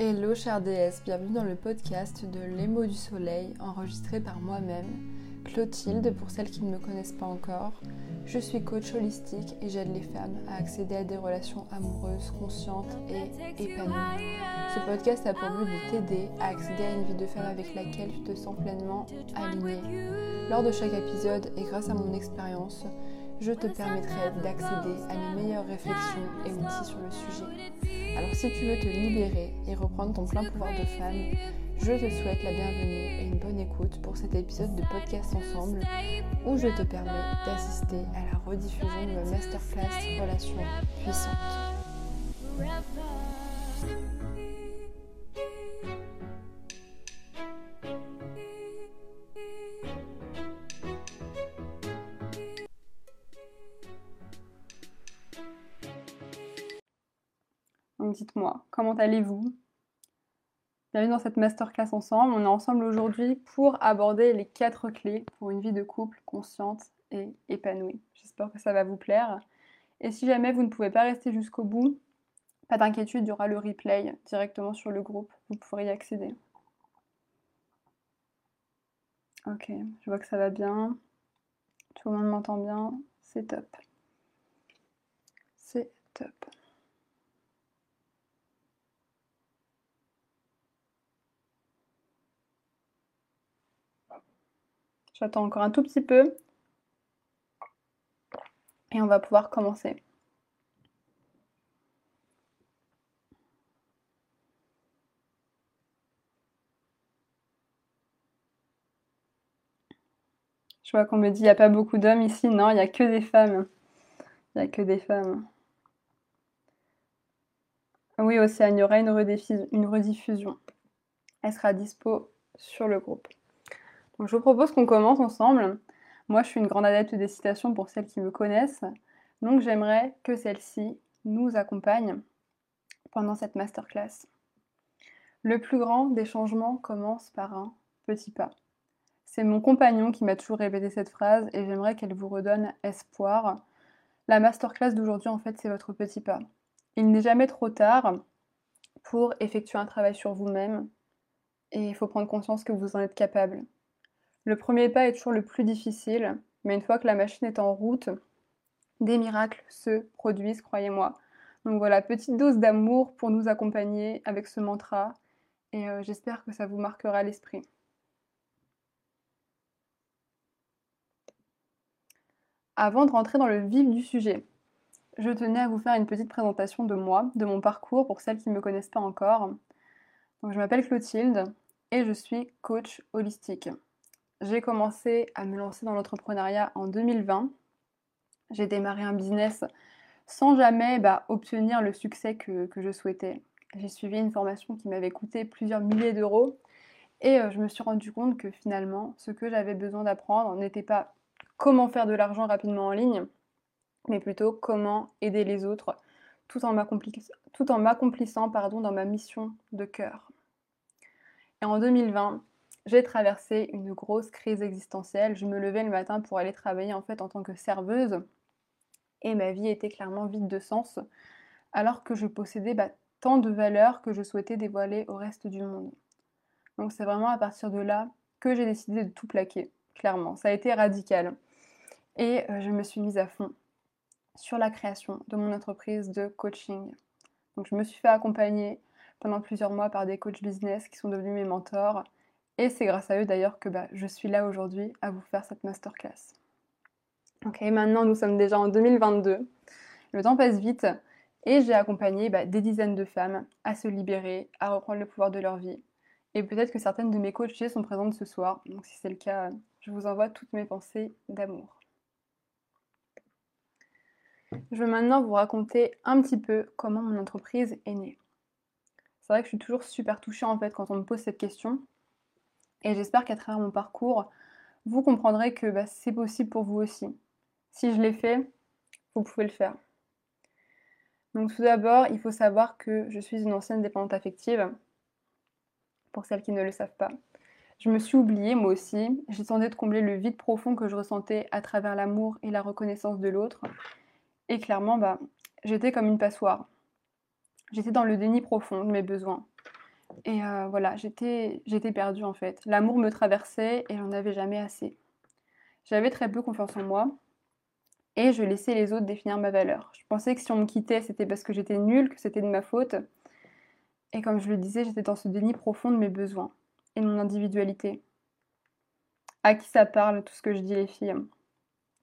Hello chère déesse, bienvenue dans le podcast de Les mots du soleil enregistré par moi-même, Clotilde pour celles qui ne me connaissent pas encore. Je suis coach holistique et j'aide les femmes à accéder à des relations amoureuses, conscientes et épanouies. Ce podcast a pour but de t'aider à accéder à une vie de femme avec laquelle tu te sens pleinement alignée. Lors de chaque épisode et grâce à mon expérience, je te permettrai d'accéder à mes meilleures réflexions et outils sur le sujet. Alors si tu veux te libérer et reprendre ton plein pouvoir de femme, je te souhaite la bienvenue et une bonne écoute pour cet épisode de podcast ensemble où je te permets d'assister à la rediffusion de ma masterclass Relations puissantes. Dites-moi, comment allez-vous? Bienvenue dans cette masterclass ensemble. On est ensemble aujourd'hui pour aborder les quatre clés pour une vie de couple consciente et épanouie. J'espère que ça va vous plaire. Et si jamais vous ne pouvez pas rester jusqu'au bout, pas d'inquiétude, il y aura le replay directement sur le groupe. Vous pourrez y accéder. Ok, je vois que ça va bien. Tout le monde m'entend bien. C'est top. C'est top. J'attends encore un tout petit peu. Et on va pouvoir commencer. Je vois qu'on me dit il n'y a pas beaucoup d'hommes ici. Non, il n'y a que des femmes. Il n'y a que des femmes. Oui, Océane, il y aura une, rediffusion. Elle sera dispo sur le groupe. Donc, je vous propose qu'on commence ensemble. Moi, je suis une grande adepte des citations pour celles qui me connaissent. Donc, j'aimerais que celle-ci nous accompagne pendant cette masterclass. Le plus grand des changements commence par un petit pas. C'est mon compagnon qui m'a toujours répété cette phrase et j'aimerais qu'elle vous redonne espoir. La masterclass d'aujourd'hui, en fait, c'est votre petit pas. Il n'est jamais trop tard pour effectuer un travail sur vous-même et il faut prendre conscience que vous en êtes capable. Le premier pas est toujours le plus difficile, mais une fois que la machine est en route, des miracles se produisent, croyez-moi. Donc voilà, petite dose d'amour pour nous accompagner avec ce mantra, et euh, j'espère que ça vous marquera l'esprit. Avant de rentrer dans le vif du sujet, je tenais à vous faire une petite présentation de moi, de mon parcours pour celles qui ne me connaissent pas encore. Je m'appelle Clotilde et je suis coach holistique j'ai commencé à me lancer dans l'entrepreneuriat en 2020. J'ai démarré un business sans jamais bah, obtenir le succès que, je souhaitais. J'ai suivi une formation qui m'avait coûté plusieurs milliers d'euros et euh, je me suis rendu compte que finalement, ce que j'avais besoin d'apprendre n'était pas comment faire de l'argent rapidement en ligne, mais plutôt comment aider les autres tout en m'accomplissant dans ma mission de cœur. Et en 2020, j'ai traversé une grosse crise existentielle. Je me levais le matin pour aller travailler en fait en tant que serveuse et ma vie était clairement vide de sens alors que je possédais bah, tant de valeurs que je souhaitais dévoiler au reste du monde. Donc c'est vraiment à partir de là que j'ai décidé de tout plaquer, clairement. Ça a été radical. Et euh, je me suis mise à fond sur la création de mon entreprise de coaching. Donc je me suis fait accompagner pendant plusieurs mois par des coachs business qui sont devenus mes mentors et c'est grâce à eux d'ailleurs que bah, je suis là aujourd'hui à vous faire cette masterclass. Ok, maintenant nous sommes déjà en 2022. Le temps passe vite et j'ai accompagné bah, des dizaines de femmes à se libérer, à reprendre le pouvoir de leur vie. Et peut-être que certaines de mes coachées sont présentes ce soir. Donc si c'est le cas, je vous envoie toutes mes pensées d'amour. Je veux maintenant vous raconter un petit peu comment mon entreprise est née. C'est vrai que je suis toujours super touchée en fait quand on me pose cette question et j'espère qu'à travers mon parcours, vous comprendrez que bah, c'est possible pour vous aussi. Si je l'ai fait, vous pouvez le faire. Donc tout d'abord, il faut savoir que je suis une ancienne dépendante affective, pour celles qui ne le savent pas. Je me suis oubliée moi aussi, j'ai tenté de combler le vide profond que je ressentais à travers l'amour et la reconnaissance de l'autre. Et clairement, bah, j'étais comme une passoire. J'étais dans le déni profond de mes besoins. Et euh, voilà, j'étais perdue en fait. L'amour me traversait et j'en avais jamais assez. J'avais très peu confiance en moi et je laissais les autres définir ma valeur. Je pensais que si on me quittait, c'était parce que j'étais nulle, que c'était de ma faute. Et comme je le disais, j'étais dans ce déni profond de mes besoins et de mon individualité. À qui ça parle, tout ce que je dis les filles?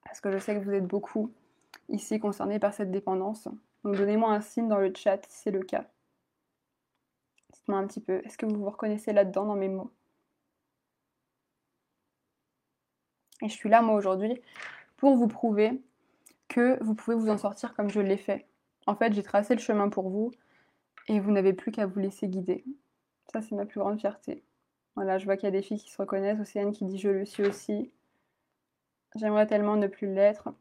Parce que je sais que vous êtes beaucoup ici concernés par cette dépendance. Donc donnez-moi un signe dans le chat si c'est le cas. Dites-moi un petit peu, est-ce que vous vous reconnaissez là-dedans dans mes mots? Et je suis là, moi, aujourd'hui, pour vous prouver que vous pouvez vous en sortir comme je l'ai fait. En fait, j'ai tracé le chemin pour vous et vous n'avez plus qu'à vous laisser guider. Ça, c'est ma plus grande fierté. Voilà, je vois qu'il y a des filles qui se reconnaissent, Océane qui dit je le suis aussi. J'aimerais tellement ne plus l'être.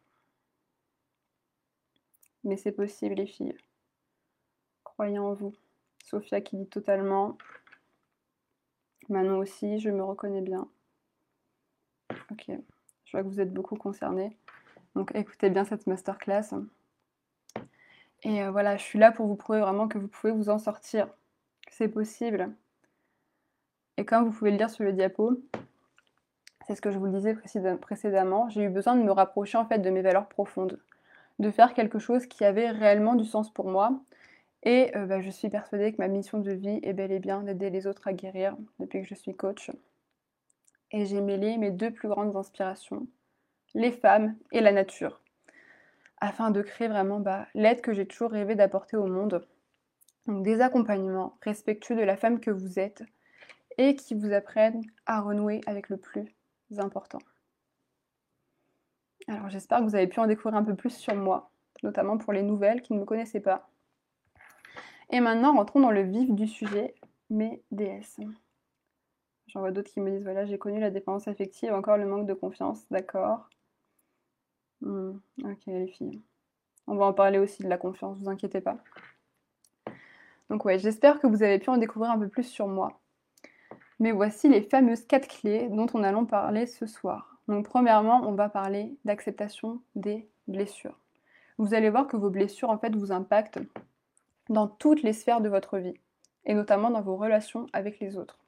Mais c'est possible, les filles. Croyez en vous. Sophia qui dit totalement. Manon aussi, je me reconnais bien. Ok, je vois que vous êtes beaucoup concernés. Donc écoutez bien cette masterclass. Et euh, voilà, je suis là pour vous prouver vraiment que vous pouvez vous en sortir, c'est possible. Et comme vous pouvez le lire sur le diapo, c'est ce que je vous disais précédemment, j'ai eu besoin de me rapprocher en fait de mes valeurs profondes, de faire quelque chose qui avait réellement du sens pour moi. Et euh, bah, je suis persuadée que ma mission de vie est bel et bien d'aider les autres à guérir depuis que je suis coach. Et j'ai mêlé mes deux plus grandes inspirations, les femmes et la nature afin de créer vraiment bah, l'aide que j'ai toujours rêvé d'apporter au monde. Donc des accompagnements respectueux de la femme que vous êtes et qui vous apprennent à renouer avec le plus important. Alors j'espère que vous avez pu en découvrir un peu plus sur moi, notamment pour les nouvelles qui ne me connaissaient pas. Et maintenant, rentrons dans le vif du sujet, mes DS. J'en vois d'autres qui me disent, voilà, j'ai connu la dépendance affective, encore le manque de confiance, d'accord. Hmm, ok, les filles. On va en parler aussi de la confiance, vous inquiétez pas. Donc ouais, j'espère que vous avez pu en découvrir un peu plus sur moi. Mais voici les fameuses quatre clés dont on allons parler ce soir. Donc premièrement, on va parler d'acceptation des blessures. Vous allez voir que vos blessures en fait vous impactent dans toutes les sphères de votre vie et notamment dans vos relations avec les autres.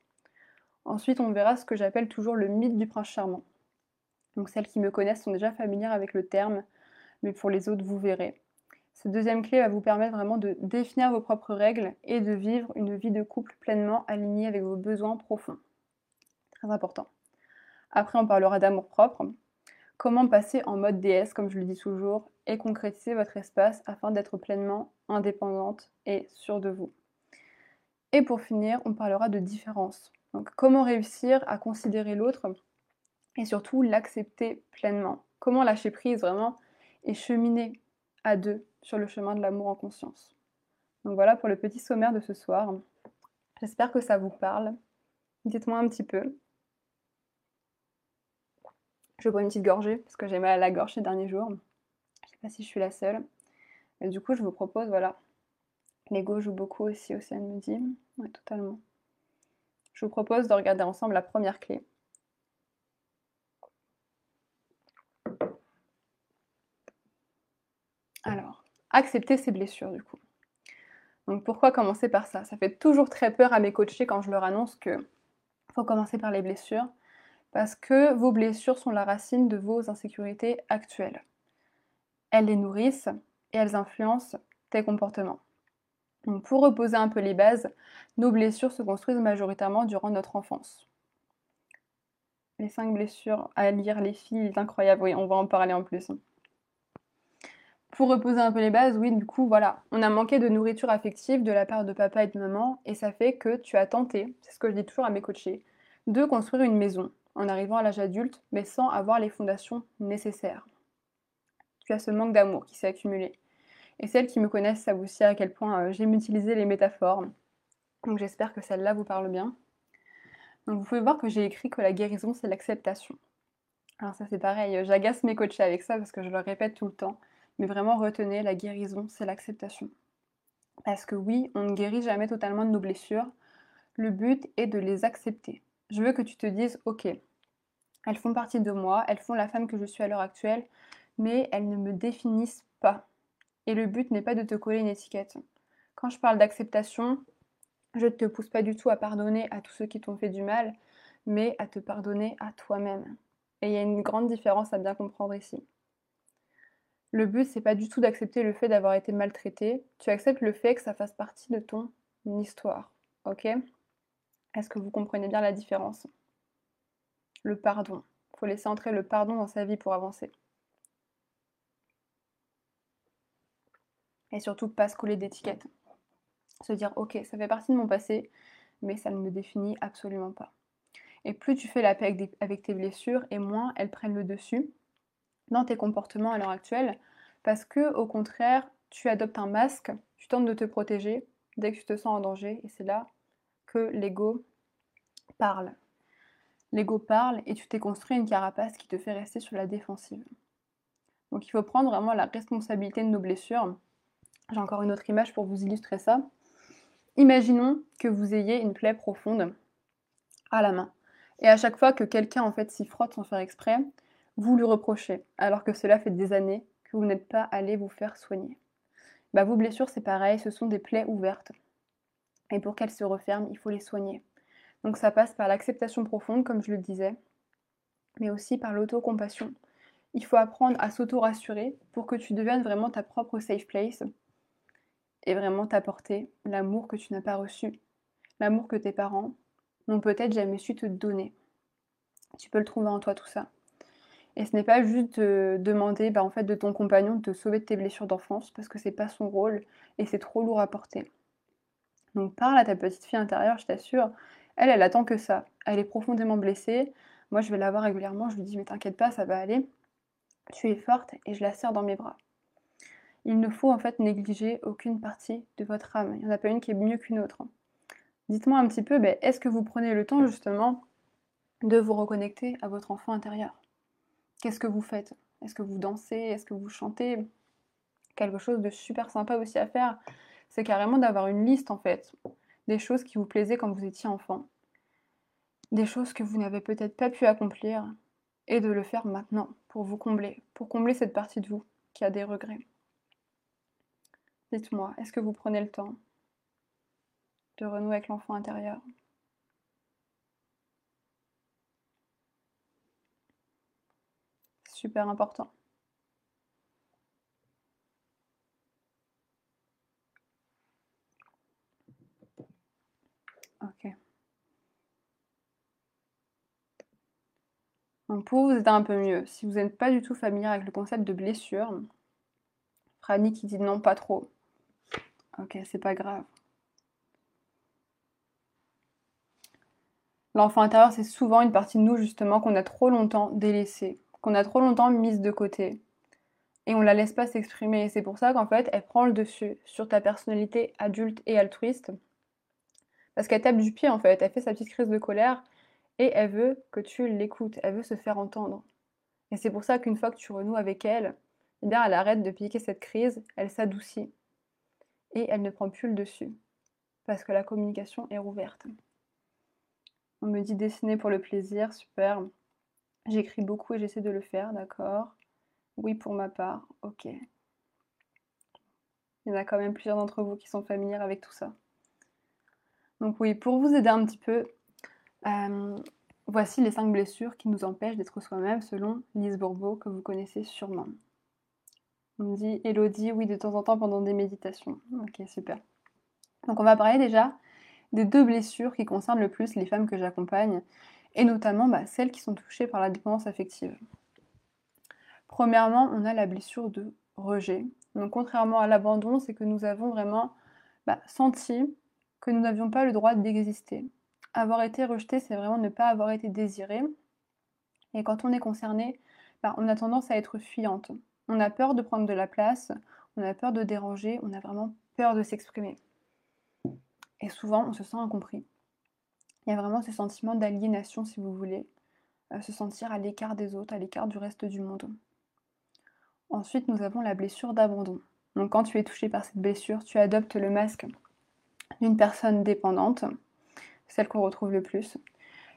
Ensuite, on verra ce que j'appelle toujours le mythe du prince charmant. Donc celles qui me connaissent sont déjà familières avec le terme, mais pour les autres, vous verrez. Cette deuxième clé va vous permettre vraiment de définir vos propres règles et de vivre une vie de couple pleinement alignée avec vos besoins profonds. Très important. Après, on parlera d'amour propre. Comment passer en mode DS, comme je le dis toujours, et concrétiser votre espace afin d'être pleinement indépendante et sûre de vous. Et pour finir, on parlera de différence. Donc, comment réussir à considérer l'autre et surtout l'accepter pleinement? Comment lâcher prise vraiment et cheminer à deux sur le chemin de l'amour en conscience? Donc voilà pour le petit sommaire de ce soir. J'espère que ça vous parle. Dites-moi un petit peu. Je bois une petite gorgée parce que j'ai mal à la gorge ces derniers jours. Si je suis la seule. Du coup, je vous propose, voilà. L'ego joue beaucoup aussi, Océane me dit. Oui, totalement. Je vous propose de regarder ensemble la première clé. Alors, accepter ses blessures du coup. Donc pourquoi commencer par ça? Ça fait toujours très peur à mes coachés quand je leur annonce que faut commencer par les blessures parce que vos blessures sont la racine de vos insécurités actuelles. Elles les nourrissent et elles influencent tes comportements. Pour reposer un peu les bases, nos blessures se construisent majoritairement durant notre enfance. Les cinq blessures à lire les filles, c'est incroyable, oui, on va en parler en plus pour reposer un peu les bases, oui, du coup, voilà, on a manqué de nourriture affective de la part de papa et de maman, et ça fait que tu as tenté, c'est ce que je dis toujours à mes coachés, de construire une maison en arrivant à l'âge adulte, mais sans avoir les fondations nécessaires. Tu as ce manque d'amour qui s'est accumulé. Et celles qui me connaissent savent aussi à quel point euh, j'aime utiliser les métaphores. Donc j'espère que celle-là vous parle bien. Donc vous pouvez voir que j'ai écrit que la guérison, c'est l'acceptation. Alors ça c'est pareil, j'agace mes coachés avec ça parce que je leur répète tout le temps. Mais vraiment, retenez, la guérison, c'est l'acceptation. Parce que oui, on ne guérit jamais totalement de nos blessures. Le but est de les accepter. Je veux que tu te dises, ok, elles font partie de moi, elles font la femme que je suis à l'heure actuelle, mais elles ne me définissent pas. Et le but n'est pas de te coller une étiquette. Quand je parle d'acceptation, Je ne te pousse pas du tout à pardonner à tous ceux qui t'ont fait du mal, mais à te pardonner à toi-même. Et il y a une grande différence à bien comprendre ici. Le but, c'est pas du tout d'accepter le fait d'avoir été maltraité. Tu acceptes le fait que ça fasse partie de ton histoire. Ok? Est-ce que vous comprenez bien la différence? Le pardon. Il faut laisser entrer le pardon dans sa vie pour avancer. Et surtout, pas se coller d'étiquette. Se dire, ok, ça fait partie de mon passé, mais ça ne me définit absolument pas. Et plus tu fais la paix avec, tes blessures, et moins elles prennent le dessus dans tes comportements à l'heure actuelle, parce que au contraire, tu adoptes un masque, tu tentes de te protéger dès que tu te sens en danger, et c'est là que l'ego parle. L'ego parle et tu t'es construit une carapace qui te fait rester sur la défensive. Donc il faut prendre vraiment la responsabilité de nos blessures. J'ai encore une autre image pour vous illustrer ça. Imaginons que vous ayez une plaie profonde à la main. Et à chaque fois que quelqu'un en fait s'y frotte sans faire exprès, vous lui reprochez, alors que cela fait des années que vous n'êtes pas allé vous faire soigner. Bah, vos blessures, c'est pareil, ce sont des plaies ouvertes. Et pour qu'elles se referment, il faut les soigner. Donc ça passe par l'acceptation profonde, comme je le disais, mais aussi par l'autocompassion. Il faut apprendre à s'auto-rassurer pour que tu deviennes vraiment ta propre safe place et vraiment t'apporter l'amour que tu n'as pas reçu, l'amour que tes parents n'ont peut-être jamais su te donner. Tu peux le trouver en toi tout ça. Et ce n'est pas juste de demander bah, en fait, de ton compagnon de te sauver de tes blessures d'enfance, parce que c'est pas son rôle et c'est trop lourd à porter. Donc parle à ta petite fille intérieure, je t'assure. Elle, elle attend que ça. Elle est profondément blessée. Moi, je vais la voir régulièrement. Je lui dis, mais t'inquiète pas, ça va aller. Tu es forte et je la serre dans mes bras. Il ne faut en fait négliger aucune partie de votre âme. Il n'y en a pas une qui est mieux qu'une autre. Dites-moi un petit peu, ben, est-ce que vous prenez le temps justement de vous reconnecter à votre enfant intérieur? Qu'est-ce que vous faites? Est-ce que vous dansez? Est-ce que vous chantez? Quelque chose de super sympa aussi à faire, c'est carrément d'avoir une liste en fait des choses qui vous plaisaient quand vous étiez enfant, des choses que vous n'avez peut-être pas pu accomplir, et de le faire maintenant pour vous combler, pour combler cette partie de vous qui a des regrets. Dites-moi, est-ce que vous prenez le temps de renouer avec l'enfant intérieur? Super important. Ok. Donc pour vous aider un peu mieux, si vous n'êtes pas du tout familier avec le concept de blessure, Franny qui dit non, pas trop. Ok, c'est pas grave. L'enfant intérieur, c'est souvent une partie de nous justement qu'on a trop longtemps délaissée qu'on a trop longtemps mise de côté. Et on la laisse pas s'exprimer. C'est pour ça qu'en fait, elle prend le dessus sur ta personnalité adulte et altruiste. Parce qu'elle tape du pied en fait, elle fait sa petite crise de colère et elle veut que tu l'écoutes, elle veut se faire entendre. Et c'est pour ça qu'une fois que tu renoues avec elle, eh bien elle arrête de piquer cette crise, elle s'adoucit. Et elle ne prend plus le dessus. Parce que la communication est rouverte. On me dit dessiner pour le plaisir, super. J'écris beaucoup et j'essaie de le faire, d'accord. Oui, pour ma part, ok. Il y en a quand même plusieurs d'entre vous qui sont familiers avec tout ça. Donc oui, pour vous aider un petit peu, euh, voici les cinq blessures qui nous empêchent d'être soi-même selon Lise Bourbeau, que vous connaissez sûrement. On dit Elodie, oui, de temps en temps pendant des méditations. Ok, super. Donc on va parler déjà des deux blessures qui concernent le plus les femmes que j'accompagne et notamment bah, celles qui sont touchées par la dépendance affective. Premièrement, on a la blessure de rejet. Donc contrairement à l'abandon, c'est que nous avons vraiment bah, senti que nous n'avions pas le droit d'exister. Avoir été rejeté, c'est vraiment ne pas avoir été désiré. Et quand on est concerné, bah, on a tendance à être fuyante. On a peur de prendre de la place, on a peur de déranger, on a vraiment peur de s'exprimer. Et souvent, on se sent incompris. Il y a vraiment ce sentiment d'aliénation, si vous voulez, euh, se sentir à l'écart des autres, à l'écart du reste du monde. Ensuite, nous avons la blessure d'abandon. Donc quand tu es touché par cette blessure, tu adoptes le masque d'une personne dépendante, celle qu'on retrouve le plus.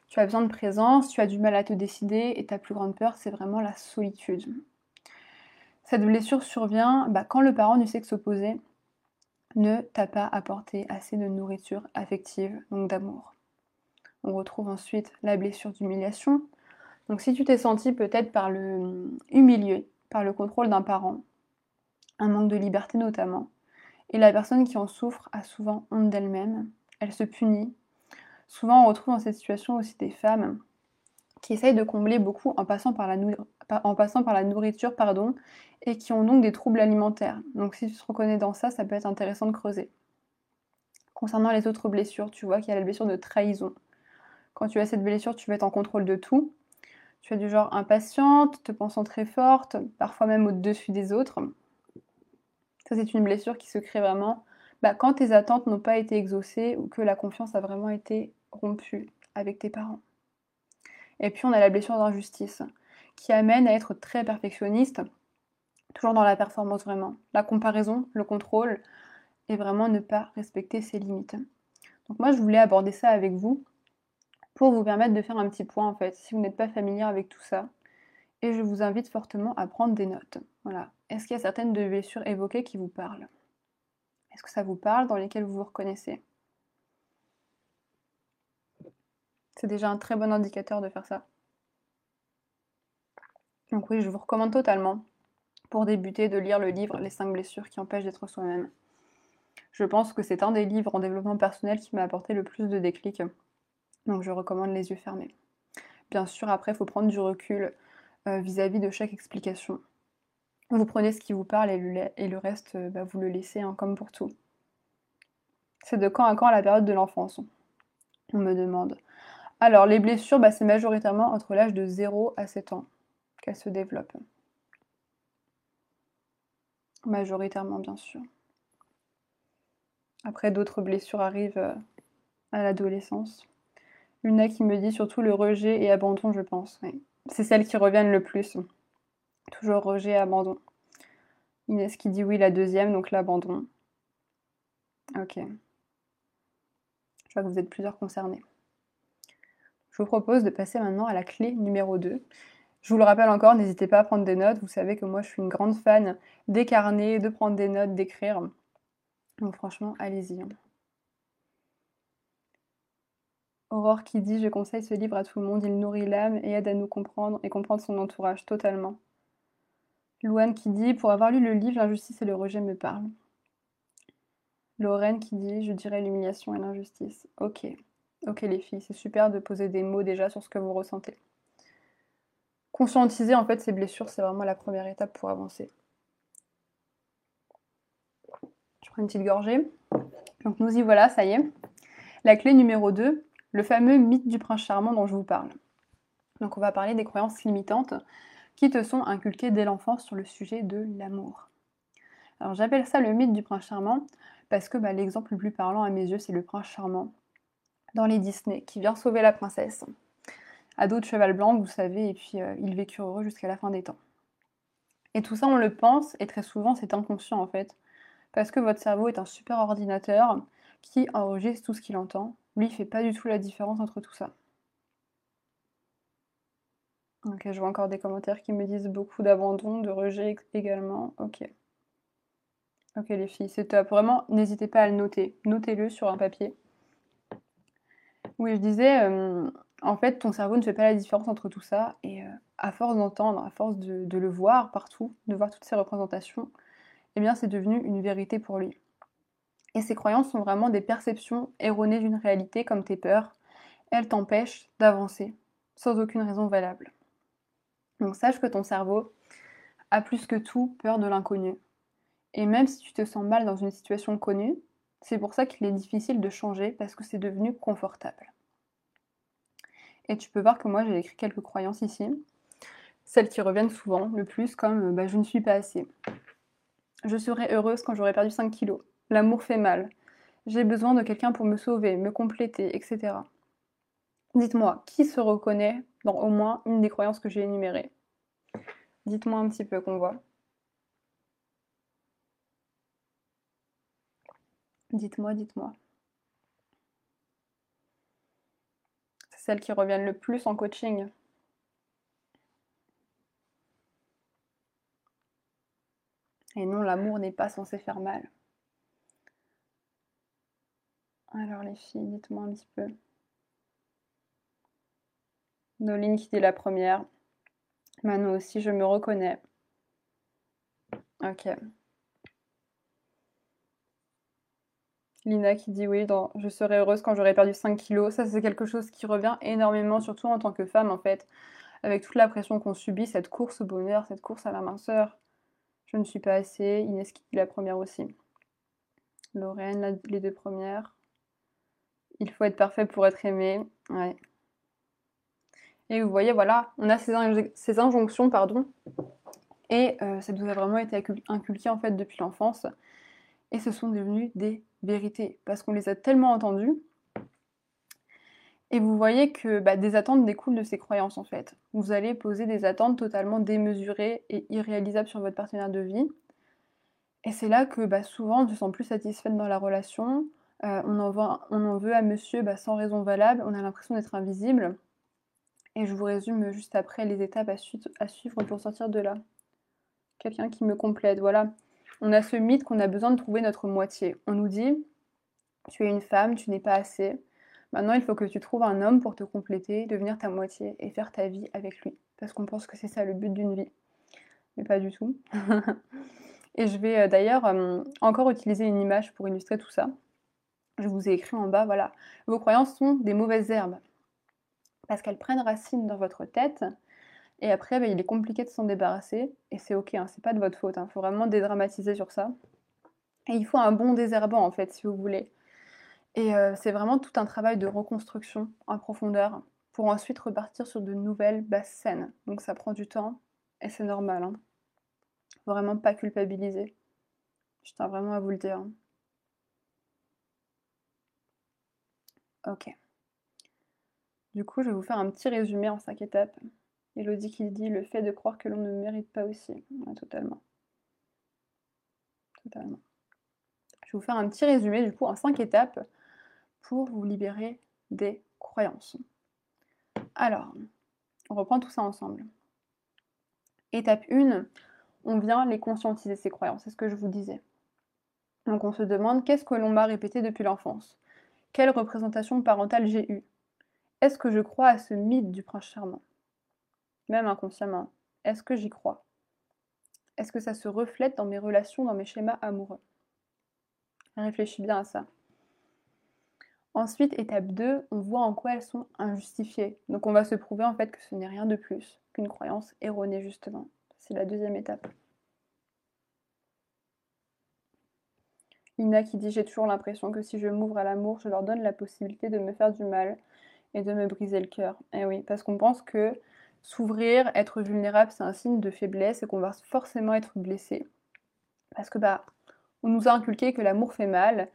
Tu as besoin de présence, tu as du mal à te décider et ta plus grande peur, c'est vraiment la solitude. Cette blessure survient bah, quand le parent sait que s'opposer, ne t'a pas apporté assez de nourriture affective, donc d'amour. On retrouve ensuite la blessure d'humiliation. Donc si tu t'es senti peut-être par le humilié, par le contrôle d'un parent, un manque de liberté notamment, et la personne qui en souffre a souvent honte d'elle-même, elle se punit. Souvent on retrouve dans cette situation aussi des femmes qui essayent de combler beaucoup en passant par la, en passant par la nourriture pardon, et qui ont donc des troubles alimentaires. Donc si tu te reconnais dans ça, ça peut être intéressant de creuser. Concernant les autres blessures, tu vois qu'il y a la blessure de trahison. Quand tu as cette blessure, tu vas être en contrôle de tout. Tu es du genre impatiente, te pensant très forte, parfois même au-dessus des autres. Ça, c'est une blessure qui se crée vraiment bah, quand tes attentes n'ont pas été exaucées ou que la confiance a vraiment été rompue avec tes parents. Et puis, on a la blessure d'injustice qui amène à être très perfectionniste, toujours dans la performance vraiment. La comparaison, le contrôle et vraiment ne pas respecter ses limites. Donc moi, je voulais aborder ça avec vous pour vous permettre de faire un petit point en fait, si vous n'êtes pas familier avec tout ça. Et je vous invite fortement à prendre des notes. Voilà. Est-ce qu'il y a certaines de blessures évoquées qui vous parlent? Est-ce que ça vous parle, dans lesquelles vous vous reconnaissez? C'est déjà un très bon indicateur de faire ça. Donc oui, je vous recommande totalement, pour débuter, de lire le livre Les 5 blessures qui empêchent d'être soi-même. Je pense que c'est un des livres en développement personnel qui m'a apporté le plus de déclics. Donc je recommande les yeux fermés. Bien sûr, après, il faut prendre du recul euh, vis-à-vis de chaque explication. Vous prenez ce qui vous parle et le, reste, euh, bah, vous le laissez, hein, comme pour tout. C'est de quand à quand la période de l'enfance On me demande. Alors, les blessures, bah, c'est majoritairement entre l'âge de 0 à 7 ans qu'elles se développent. Majoritairement, bien sûr. Après, d'autres blessures arrivent euh, à l'adolescence. Luna qui me dit surtout le rejet et abandon, je pense. C'est celles qui reviennent le plus. Toujours rejet et abandon. Inès qui dit oui, la deuxième, donc l'abandon. Ok. Je vois que vous êtes plusieurs concernés. Je vous propose de passer maintenant à la clé numéro 2. Je vous le rappelle encore, n'hésitez pas à prendre des notes. Vous savez que moi, je suis une grande fan des carnets, de prendre des notes, d'écrire. Donc franchement, allez-y. Hein. Aurore qui dit Je conseille ce livre à tout le monde, il nourrit l'âme et aide à nous comprendre et comprendre son entourage totalement. Louane qui dit Pour avoir lu le livre, l'injustice et le rejet me parlent. Lorraine qui dit Je dirais l'humiliation et l'injustice. Ok, ok les filles, c'est super de poser des mots déjà sur ce que vous ressentez. Conscientiser en fait ces blessures, c'est vraiment la première étape pour avancer. Je prends une petite gorgée. Donc nous y voilà, ça y est. La clé numéro 2, le fameux mythe du prince charmant dont je vous parle. Donc on va parler des croyances limitantes qui te sont inculquées dès l'enfance sur le sujet de l'amour. Alors j'appelle ça le mythe du prince charmant parce que bah, l'exemple le plus parlant à mes yeux c'est le prince charmant dans les Disney qui vient sauver la princesse. À d'autres cheval blanc, vous savez, et puis euh, il vécut heureux jusqu'à la fin des temps. Et tout ça on le pense et très souvent c'est inconscient en fait parce que votre cerveau est un super ordinateur qui enregistre tout ce qu'il entend lui, il fait pas du tout la différence entre tout ça. Ok, je vois encore des commentaires qui me disent beaucoup d'abandon, de rejet également. Ok. Ok les filles, c'est top. Vraiment, n'hésitez pas à le noter. Notez-le sur un papier. Oui, je disais, euh, en fait, ton cerveau ne fait pas la différence entre tout ça. Et euh, à force d'entendre, à force de, le voir partout, de voir toutes ces représentations, eh bien, c'est devenu une vérité pour lui. Et ces croyances sont vraiment des perceptions erronées d'une réalité comme tes peurs. Elles t'empêchent d'avancer sans aucune raison valable. Donc sache que ton cerveau a plus que tout peur de l'inconnu. Et même si tu te sens mal dans une situation connue, c'est pour ça qu'il est difficile de changer parce que c'est devenu confortable. Et tu peux voir que moi j'ai écrit quelques croyances ici, celles qui reviennent souvent le plus comme bah, je ne suis pas assez. Je serai heureuse quand j'aurai perdu 5 kilos. L'amour fait mal. J'ai besoin de quelqu'un pour me sauver, me compléter, etc. Dites-moi, qui se reconnaît dans au moins une des croyances que j'ai énumérées? Dites-moi un petit peu qu'on voit. Dites-moi, dites-moi. C'est celles qui reviennent le plus en coaching. Et non, l'amour n'est pas censé faire mal. Alors les filles, dites-moi un petit peu. Noline qui dit la première. Manon aussi, je me reconnais. Ok. Lina qui dit oui, je serai heureuse quand j'aurai perdu 5 kilos. Ça, c'est quelque chose qui revient énormément, surtout en tant que femme, en fait, avec toute la pression qu'on subit, cette course au bonheur, cette course à la minceur. Je ne suis pas assez. Inès qui dit la première aussi. Lorraine, les deux premières. Il faut être parfait pour être aimé. Ouais. Et vous voyez, voilà, on a ces, injonctions, pardon, et euh, ça nous a vraiment été inculqué en fait depuis l'enfance. Et ce sont devenus des vérités, parce qu'on les a tellement entendues. Et vous voyez que bah, des attentes découlent de ces croyances en fait. Vous allez poser des attentes totalement démesurées et irréalisables sur votre partenaire de vie. Et c'est là que bah, souvent on se sent plus satisfaite dans la relation. Euh, on, en veut, à monsieur bah, sans raison valable, on a l'impression d'être invisible. Et je vous résume juste après les étapes à, suivre pour sortir de là. Quelqu'un qui me complète, voilà. On a ce mythe qu'on a besoin de trouver notre moitié. On nous dit, tu es une femme, tu n'es pas assez. Maintenant, il faut que tu trouves un homme pour te compléter, devenir ta moitié et faire ta vie avec lui. Parce qu'on pense que c'est ça le but d'une vie. Mais pas du tout. et je vais euh, d'ailleurs euh, encore utiliser une image pour illustrer tout ça. Je vous ai écrit en bas, voilà. Vos croyances sont des mauvaises herbes parce qu'elles prennent racine dans votre tête. Et après, bah, il est compliqué de s'en débarrasser. Et c'est ok, hein, c'est pas de votre faute. Il hein. faut vraiment dédramatiser sur ça. Et il faut un bon désherbant, en fait, si vous voulez. Et euh, c'est vraiment tout un travail de reconstruction en profondeur pour ensuite repartir sur de nouvelles basses scènes. Donc ça prend du temps et c'est normal. Hein. Vraiment pas culpabiliser. Je tiens vraiment à vous le dire. Hein. Ok. Du coup, je vais vous faire un petit résumé en cinq étapes. Elodie qui dit le fait de croire que l'on ne mérite pas aussi. totalement. Totalement. Je vais vous faire un petit résumé du coup en cinq étapes pour vous libérer des croyances. Alors, on reprend tout ça ensemble. Étape 1, on vient les conscientiser, ces croyances, c'est ce que je vous disais. Donc on se demande qu'est-ce que l'on m'a répété depuis l'enfance? Quelle représentation parentale j'ai eue? Est-ce que je crois à ce mythe du prince charmant? Même inconsciemment. Est-ce que j'y crois? Est-ce que ça se reflète dans mes relations, dans mes schémas amoureux? Réfléchis bien à ça. Ensuite, étape 2, on voit en quoi elles sont injustifiées. Donc on va se prouver en fait que ce n'est rien de plus qu'une croyance erronée justement. C'est la deuxième étape. Lina qui dit j'ai toujours l'impression que si je m'ouvre à l'amour, je leur donne la possibilité de me faire du mal et de me briser le cœur. Eh oui, parce qu'on pense que s'ouvrir, être vulnérable, c'est un signe de faiblesse et qu'on va forcément être blessé. Parce que bah, on nous a inculqué que l'amour fait mal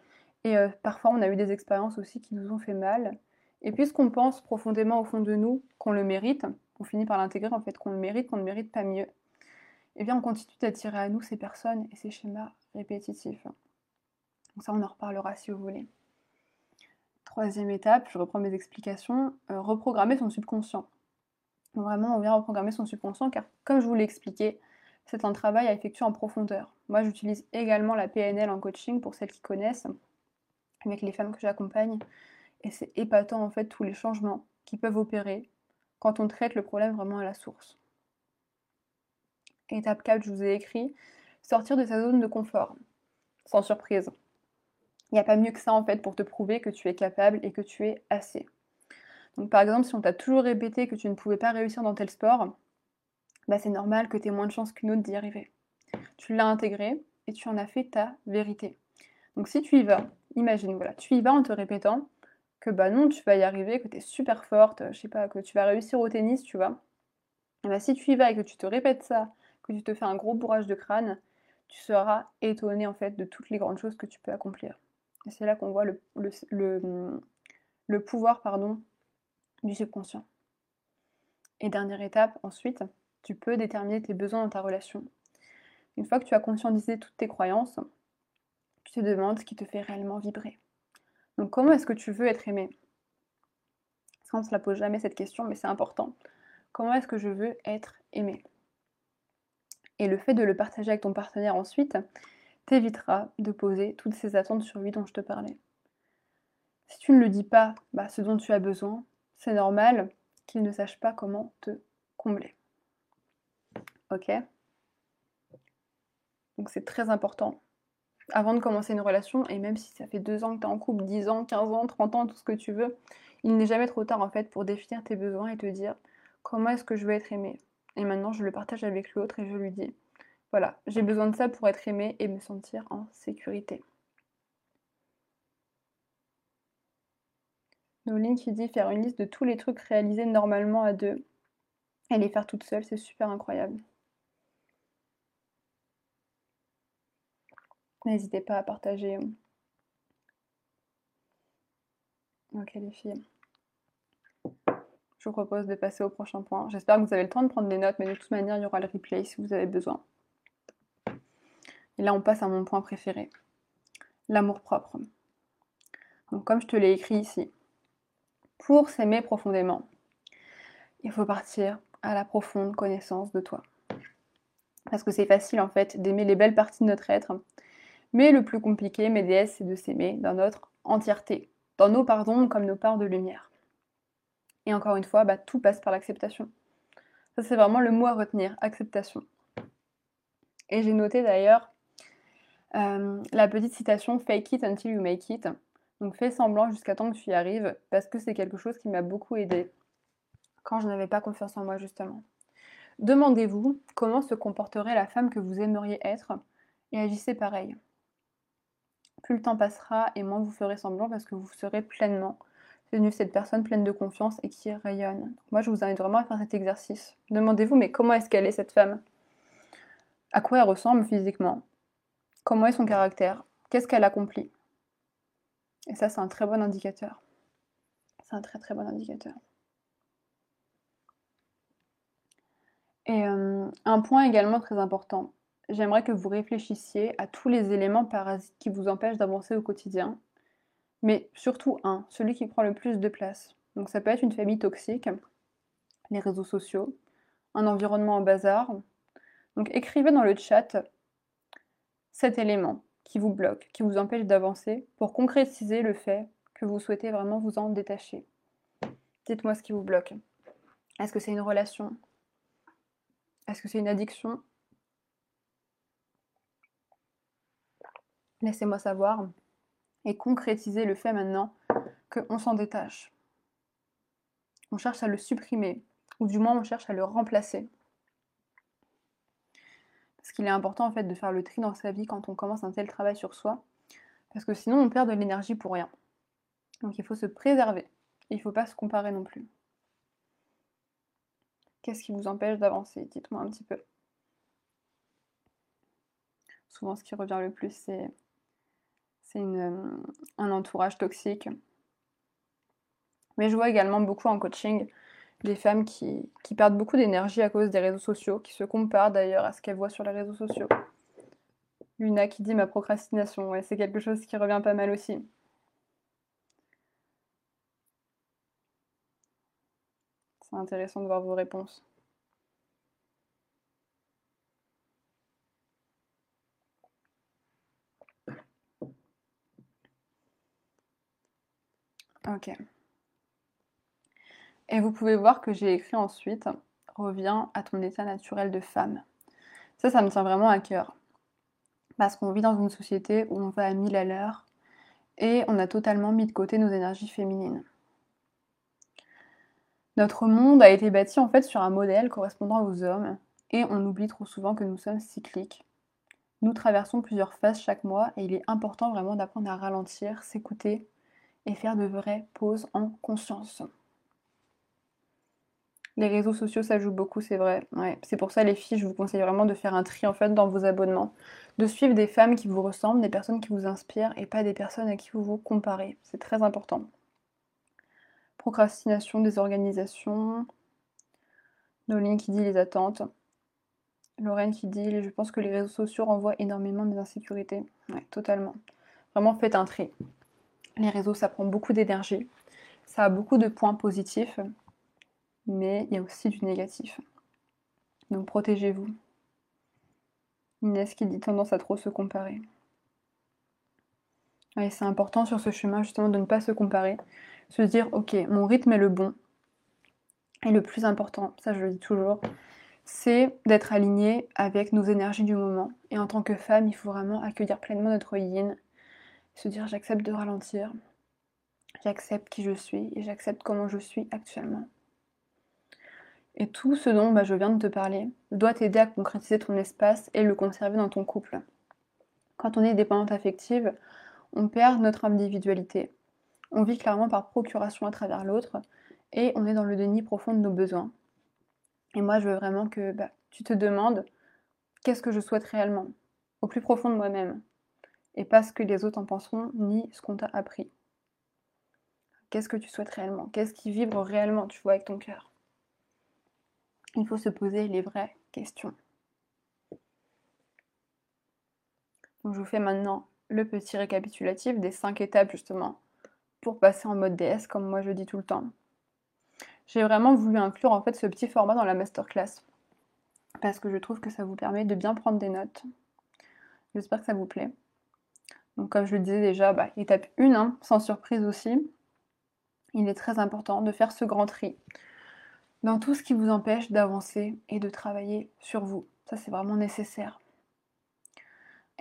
et euh, parfois on a eu des expériences aussi qui nous ont fait mal. Et puisqu'on pense profondément au fond de nous qu'on le mérite, on finit par l'intégrer en fait, qu'on le mérite, qu'on ne mérite pas mieux, eh bien on continue d'attirer à nous ces personnes et ces schémas répétitifs. Donc ça on en reparlera si vous voulez. Troisième étape, je reprends mes explications, euh, reprogrammer son subconscient. Vraiment, on vient reprogrammer son subconscient car, comme je vous l'ai expliqué, c'est un travail à effectuer en profondeur. Moi, j'utilise également la PNL en coaching pour celles qui connaissent, avec les femmes que j'accompagne. Et c'est épatant en fait tous les changements qui peuvent opérer quand on traite le problème vraiment à la source. Étape 4, je vous ai écrit, sortir de sa zone de confort, sans surprise. Il n'y a pas mieux que ça en fait pour te prouver que tu es capable et que tu es assez. Donc par exemple, si on t'a toujours répété que tu ne pouvais pas réussir dans tel sport, bah, c'est normal que tu aies moins de chances qu'une autre d'y arriver. Tu l'as intégré et tu en as fait ta vérité. Donc si tu y vas, imagine, voilà, tu y vas en te répétant que bah non, tu vas y arriver, que tu es super forte, je sais pas, que tu vas réussir au tennis, tu vois. Et bah, si tu y vas et que tu te répètes ça, que tu te fais un gros bourrage de crâne, tu seras étonné en fait de toutes les grandes choses que tu peux accomplir. Et c'est là qu'on voit le, le, pouvoir pardon, du subconscient. Et dernière étape, ensuite, tu peux déterminer tes besoins dans ta relation. Une fois que tu as conscientisé toutes tes croyances, tu te demandes ce qui te fait réellement vibrer. Donc comment est-ce que tu veux être aimé? On ne se la pose jamais cette question, mais c'est important. Comment est-ce que je veux être aimé? Et le fait de le partager avec ton partenaire ensuite, t'évitera de poser toutes ces attentes sur lui dont je te parlais. Si tu ne le dis pas bah, ce dont tu as besoin, c'est normal qu'il ne sache pas comment te combler. Ok? Donc c'est très important. Avant de commencer une relation, et même si ça fait deux ans que tu es en couple, 10 ans, 15 ans, 30 ans, tout ce que tu veux, il n'est jamais trop tard en fait pour définir tes besoins et te dire comment est-ce que je veux être aimé. Et maintenant je le partage avec l'autre et je lui dis voilà, j'ai besoin de ça pour être aimé et me sentir en sécurité. Noline qui dit faire une liste de tous les trucs réalisés normalement à deux et les faire toute seule, c'est super incroyable. N'hésitez pas à partager. Ok les filles. Je vous propose de passer au prochain point. J'espère que vous avez le temps de prendre des notes, mais de toute manière, il y aura le replay si vous avez besoin. Et là, on passe à mon point préféré. L'amour propre. Donc comme je te l'ai écrit ici, pour s'aimer profondément, il faut partir à la profonde connaissance de toi. Parce que c'est facile en fait d'aimer les belles parties de notre être, mais le plus compliqué, mes déesses, c'est de s'aimer dans notre entièreté, dans nos pardons comme nos parts de lumière. Et encore une fois, bah, tout passe par l'acceptation. Ça, c'est vraiment le mot à retenir, acceptation. Et j'ai noté d'ailleurs euh, la petite citation Fake it until you make it. Donc fais semblant jusqu'à temps que tu y arrives, parce que c'est quelque chose qui m'a beaucoup aidé quand je n'avais pas confiance en moi justement. Demandez-vous comment se comporterait la femme que vous aimeriez être et agissez pareil. Plus le temps passera et moins vous ferez semblant parce que vous serez pleinement devenu cette personne pleine de confiance et qui rayonne. Moi, je vous invite vraiment à faire cet exercice. Demandez-vous, mais comment est-ce qu'elle est cette femme? À quoi elle ressemble physiquement? Comment est son caractère? Qu'est-ce qu'elle accomplit? Et ça, c'est un très bon indicateur. C'est un très très bon indicateur. Et euh, un point également très important, j'aimerais que vous réfléchissiez à tous les éléments parasites qui vous empêchent d'avancer au quotidien, mais surtout un, celui qui prend le plus de place. Donc ça peut être une famille toxique, les réseaux sociaux, un environnement en bazar. Donc écrivez dans le chat cet élément qui vous bloque, qui vous empêche d'avancer, pour concrétiser le fait que vous souhaitez vraiment vous en détacher. Dites-moi ce qui vous bloque. Est-ce que c'est une relation? Est-ce que c'est une addiction? Laissez-moi savoir et concrétiser le fait maintenant qu'on s'en détache. On cherche à le supprimer, ou du moins on cherche à le remplacer. Qu'il est important en fait de faire le tri dans sa vie quand on commence un tel travail sur soi. Parce que sinon on perd de l'énergie pour rien. Donc il faut se préserver. Il ne faut pas se comparer non plus. Qu'est-ce qui vous empêche d'avancer? Dites-moi un petit peu. Souvent ce qui revient le plus c'est un entourage toxique. Mais je vois également beaucoup en coaching des femmes qui, perdent beaucoup d'énergie à cause des réseaux sociaux, qui se comparent d'ailleurs à ce qu'elles voient sur les réseaux sociaux. Luna qui dit ma procrastination, ouais, c'est quelque chose qui revient pas mal aussi. C'est intéressant de voir vos réponses. Ok. Et vous pouvez voir que j'ai écrit ensuite Reviens à ton état naturel de femme. Ça, ça me tient vraiment à cœur. Parce qu'on vit dans une société où on va à mille à l'heure et on a totalement mis de côté nos énergies féminines. Notre monde a été bâti en fait sur un modèle correspondant aux hommes et on oublie trop souvent que nous sommes cycliques. Nous traversons plusieurs phases chaque mois et il est important vraiment d'apprendre à ralentir, s'écouter et faire de vraies pauses en conscience. Les réseaux sociaux, ça joue beaucoup, c'est vrai. C'est pour ça, les filles, je vous conseille vraiment de faire un tri en fait dans vos abonnements. De suivre des femmes qui vous ressemblent, des personnes qui vous inspirent et pas des personnes à qui vous vous comparez. C'est très important. Procrastination, désorganisation. Noline qui dit les attentes. Lorraine qui dit Je pense que les réseaux sociaux renvoient énormément des insécurités. Ouais, totalement. Vraiment, faites un tri. Les réseaux, ça prend beaucoup d'énergie. Ça a beaucoup de points positifs, mais il y a aussi du négatif. Donc protégez-vous. Inès qui dit tendance à trop se comparer. C'est important sur ce chemin justement de ne pas se comparer, se dire ok, mon rythme est le bon. Et le plus important, ça je le dis toujours, c'est d'être aligné avec nos énergies du moment. Et en tant que femme, il faut vraiment accueillir pleinement notre yin, se dire j'accepte de ralentir, j'accepte qui je suis et j'accepte comment je suis actuellement. Et tout ce dont bah, je viens de te parler doit t'aider à concrétiser ton espace et le conserver dans ton couple. Quand on est dépendante affective, on perd notre individualité. On vit clairement par procuration à travers l'autre et on est dans le déni profond de nos besoins. Et moi, je veux vraiment que bah, tu te demandes qu'est-ce que je souhaite réellement, au plus profond de moi-même, et pas ce que les autres en penseront, ni ce qu'on t'a appris. Qu'est-ce que tu souhaites réellement? Qu'est-ce qui vibre réellement, tu vois, avec ton cœur? Il faut se poser les vraies questions. Je vous fais maintenant le petit récapitulatif des cinq étapes justement pour passer en mode DS comme moi je dis tout le temps. J'ai vraiment voulu inclure en fait ce petit format dans la masterclass parce que je trouve que ça vous permet de bien prendre des notes. J'espère que ça vous plaît. Donc comme je le disais déjà, bah, étape 1, hein, sans surprise aussi, il est très important de faire ce grand tri dans tout ce qui vous empêche d'avancer et de travailler sur vous. Ça c'est vraiment nécessaire.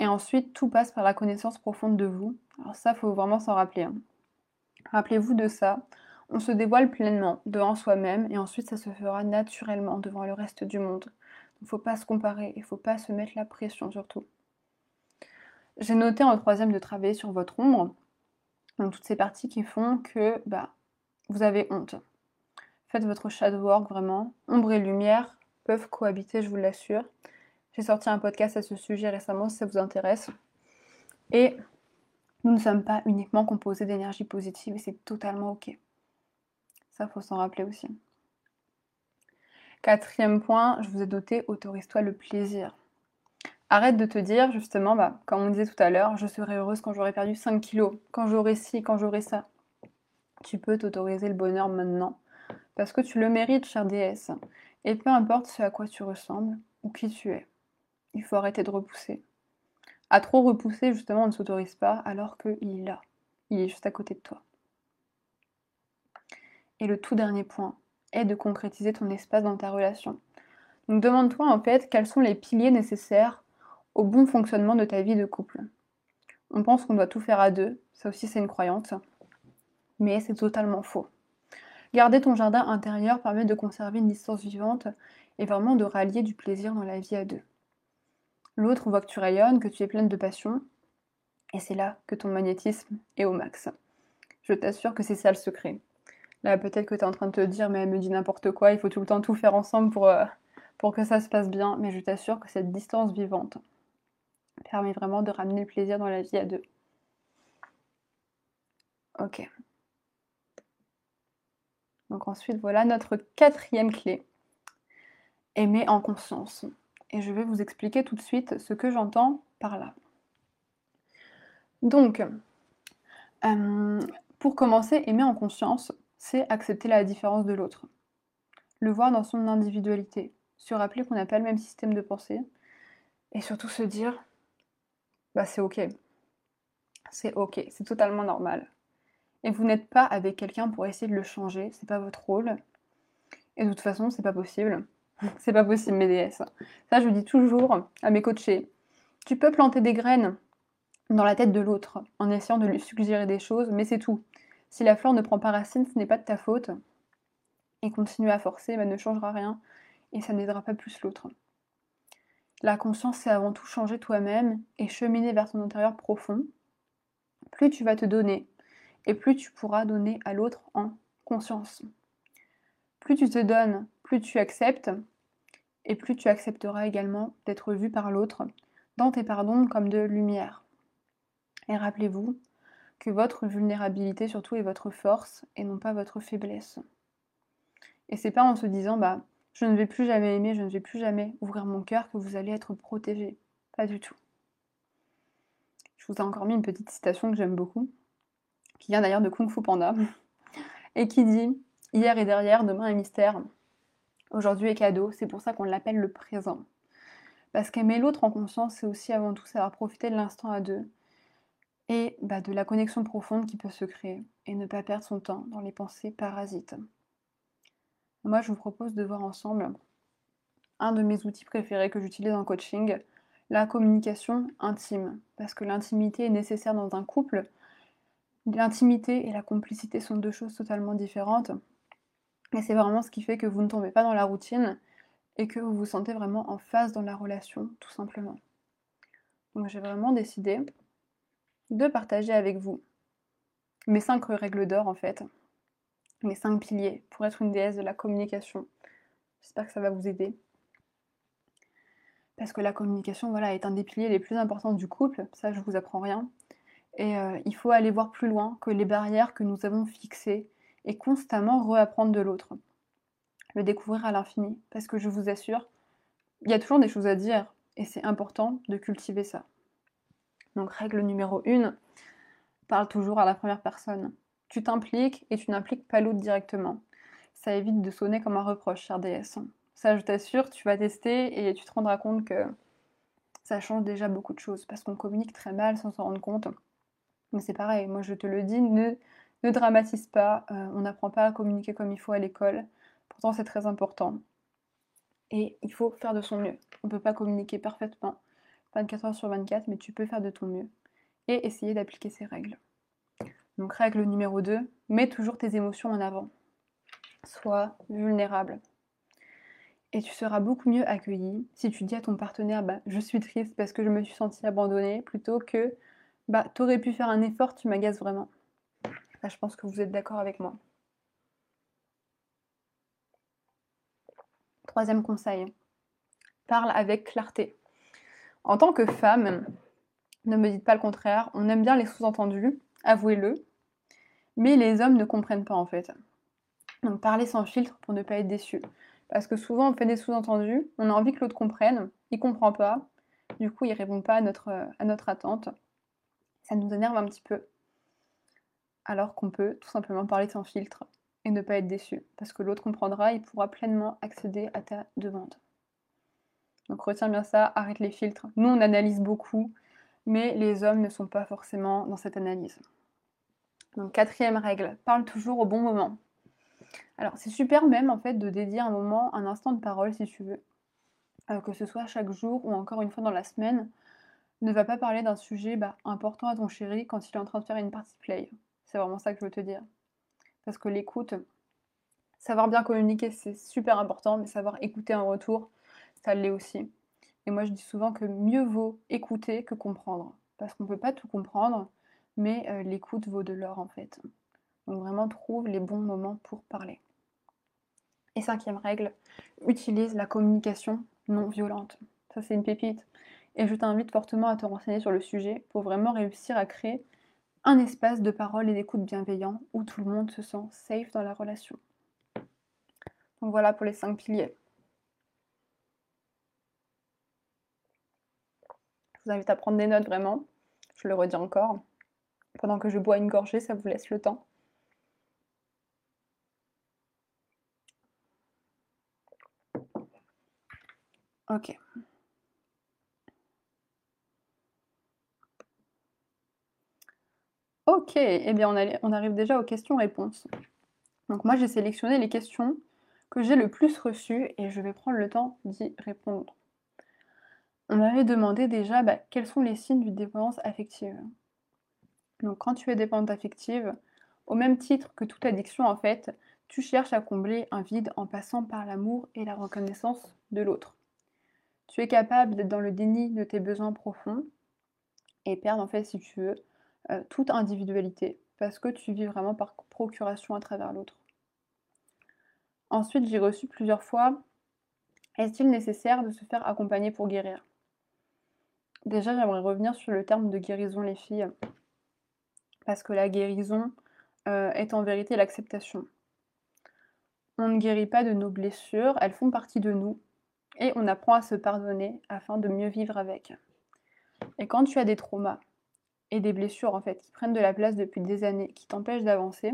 Et ensuite, tout passe par la connaissance profonde de vous. Alors ça, il faut vraiment s'en rappeler. Hein. Rappelez-vous de ça. On se dévoile pleinement devant soi-même et ensuite ça se fera naturellement devant le reste du monde. Il ne faut pas se comparer, il ne faut pas se mettre la pression surtout. J'ai noté en troisième de travailler sur votre ombre, donc toutes ces parties qui font que bah, vous avez honte. Faites votre shadow work vraiment. Ombre et lumière peuvent cohabiter, je vous l'assure. J'ai sorti un podcast à ce sujet récemment si ça vous intéresse. Et nous ne sommes pas uniquement composés d'énergie positive et c'est totalement ok. Ça, faut s'en rappeler aussi. Quatrième point, je vous ai noté autorise-toi le plaisir. Arrête de te dire justement, bah, comme on disait tout à l'heure, je serai heureuse quand j'aurai perdu 5 kilos, quand j'aurai ci, quand j'aurai ça. Tu peux t'autoriser le bonheur maintenant parce que tu le mérites, chère déesse. Et peu importe ce à quoi tu ressembles ou qui tu es il faut arrêter de repousser. À trop repousser, justement, on ne s'autorise pas alors qu'il est là. Il est juste à côté de toi. Et le tout dernier point est de concrétiser ton espace dans ta relation. Donc demande-toi en fait quels sont les piliers nécessaires au bon fonctionnement de ta vie de couple. On pense qu'on doit tout faire à deux, ça aussi c'est une croyance, mais c'est totalement faux. Garder ton jardin intérieur permet de conserver une distance vivante et vraiment de rallier du plaisir dans la vie à deux. L'autre voit que tu rayonnes, que tu es pleine de passion, et c'est là que ton magnétisme est au max. Je t'assure que c'est ça le secret. Là, peut-être que tu es en train de te dire, mais elle me dit n'importe quoi, il faut tout le temps tout faire ensemble pour, euh, pour que ça se passe bien, mais je t'assure que cette distance vivante permet vraiment de ramener le plaisir dans la vie à deux. Ok. Donc ensuite, voilà notre quatrième clé. Aimer en conscience et je vais vous expliquer tout de suite ce que j'entends par là. Donc, euh, pour commencer, aimer en conscience, c'est accepter la différence de l'autre, le voir dans son individualité, se rappeler qu'on n'a pas le même système de pensée, et surtout se dire, bah c'est ok, c'est ok, c'est totalement normal. Et vous n'êtes pas avec quelqu'un pour essayer de le changer, c'est pas votre rôle, et de toute façon, c'est pas possible. C'est pas possible, mes. Ça, je dis toujours à mes coachés. Tu peux planter des graines dans la tête de l'autre en essayant de lui suggérer des choses, mais c'est tout. Si la fleur ne prend pas racine, ce n'est pas de ta faute. Et continuer à forcer bah, ne changera rien et ça n'aidera pas plus l'autre. La conscience, c'est avant tout changer toi-même et cheminer vers ton intérieur profond. Plus tu vas te donner et plus tu pourras donner à l'autre en conscience. Plus tu te donnes, plus tu acceptes, et plus tu accepteras également d'être vu par l'autre dans tes pardons comme de lumière. Et rappelez-vous que votre vulnérabilité surtout est votre force et non pas votre faiblesse. Et c'est pas en se disant bah je ne vais plus jamais aimer, je ne vais plus jamais ouvrir mon cœur que vous allez être protégé. Pas du tout. Je vous ai encore mis une petite citation que j'aime beaucoup, qui vient d'ailleurs de Kung Fu Panda, et qui dit Hier et derrière, demain est mystère. Aujourd'hui est cadeau, c'est pour ça qu'on l'appelle le présent. Parce qu'aimer l'autre en conscience, c'est aussi avant tout savoir profiter de l'instant à deux. et bah, de la connexion profonde qui peut se créer et ne pas perdre son temps dans les pensées parasites. Moi, je vous propose de voir ensemble un de mes outils préférés que j'utilise en coaching, la communication intime. Parce que l'intimité est nécessaire dans un couple. L'intimité et la complicité sont deux choses totalement différentes. Et c'est vraiment ce qui fait que vous ne tombez pas dans la routine et que vous vous sentez vraiment en phase dans la relation, tout simplement. Donc j'ai vraiment décidé de partager avec vous mes cinq règles d'or en fait, mes cinq piliers pour être une déesse de la communication. J'espère que ça va vous aider. Parce que la communication, voilà, est un des piliers les plus importants du couple, ça je vous apprends rien. Et euh, il faut aller voir plus loin que les barrières que nous avons fixées et constamment reapprendre de l'autre. Le découvrir à l'infini. Parce que je vous assure, il y a toujours des choses à dire et c'est important de cultiver ça. Donc règle numéro 1, parle toujours à la première personne. Tu t'impliques et tu n'impliques pas l'autre directement. Ça évite de sonner comme un reproche, cher DS. Ça, je t'assure, tu vas tester et tu te rendras compte que ça change déjà beaucoup de choses parce qu'on communique très mal sans s'en rendre compte. Mais c'est pareil, moi je te le dis, ne, dramatise pas, euh, on n'apprend pas à communiquer comme il faut à l'école. Pourtant, c'est très important. Et il faut faire de son mieux. On ne peut pas communiquer parfaitement 24 heures sur 24, mais tu peux faire de ton mieux et essayer d'appliquer ces règles. Donc règle numéro 2, mets toujours tes émotions en avant. Sois vulnérable. Et tu seras beaucoup mieux accueilli si tu dis à ton partenaire bah, je suis triste parce que je me suis sentie abandonnée plutôt que bah t'aurais pu faire un effort, tu m'agaces vraiment. Je pense que vous êtes d'accord avec moi. Troisième conseil, parle avec clarté. En tant que femme, ne me dites pas le contraire, on aime bien les sous-entendus, avouez-le, mais les hommes ne comprennent pas en fait. Donc parlez sans filtre pour ne pas être déçu. Parce que souvent on fait des sous-entendus, on a envie que l'autre comprenne, il comprend pas, du coup il répond pas à notre, à notre attente. Ça nous énerve un petit peu. Alors qu'on peut tout simplement parler sans filtre et ne pas être déçu. Parce que l'autre comprendra, il pourra pleinement accéder à ta demande. Donc retiens bien ça, arrête les filtres. Nous, on analyse beaucoup, mais les hommes ne sont pas forcément dans cette analyse. Donc quatrième règle, parle toujours au bon moment. Alors c'est super même en fait de dédier un moment, un instant de parole si tu veux, euh, que ce soit chaque jour ou encore une fois dans la semaine. Ne va pas parler d'un sujet bah, important à ton chéri quand il est en train de faire une partie play. C'est vraiment ça que je veux te dire. Parce que l'écoute, savoir bien communiquer, c'est super important, mais savoir écouter un retour, ça l'est aussi. Et moi, je dis souvent que mieux vaut écouter que comprendre. Parce qu'on ne peut pas tout comprendre, mais euh, l'écoute vaut de l'or en fait. Donc vraiment, trouve les bons moments pour parler. Et cinquième règle, utilise la communication non violente. Ça, c'est une pépite. Et je t'invite fortement à te renseigner sur le sujet pour vraiment réussir à créer un espace de parole et d'écoute bienveillant où tout le monde se sent safe dans la relation. Donc voilà pour les cinq piliers. Je vous invite à prendre des notes vraiment. Je le redis encore. Pendant que je bois une gorgée, ça vous laisse le temps. Ok. Ok, eh bien on, arrive déjà aux questions-réponses. Donc moi j'ai sélectionné les questions que j'ai le plus reçues et je vais prendre le temps d'y répondre on m'avait demandé déjà bah, quels sont les signes d'une dépendance affective? Donc quand tu es dépendante affective, au même titre que toute addiction en fait, tu cherches à combler un vide en passant par l'amour et la reconnaissance de l'autre. Tu es capable d'être dans le déni de tes besoins profonds et perdre en fait si tu veux euh, toute individualité parce que tu vis vraiment par procuration à travers l'autre. Ensuite, j'ai reçu plusieurs fois est-il nécessaire de se faire accompagner pour guérir? Déjà, j'aimerais revenir sur le terme de guérison, les filles, parce que la guérison euh, est en vérité l'acceptation. On ne guérit pas de nos blessures, elles font partie de nous, et on apprend à se pardonner afin de mieux vivre avec. Et quand tu as des traumas et des blessures en fait qui prennent de la place depuis des années, qui t'empêchent d'avancer,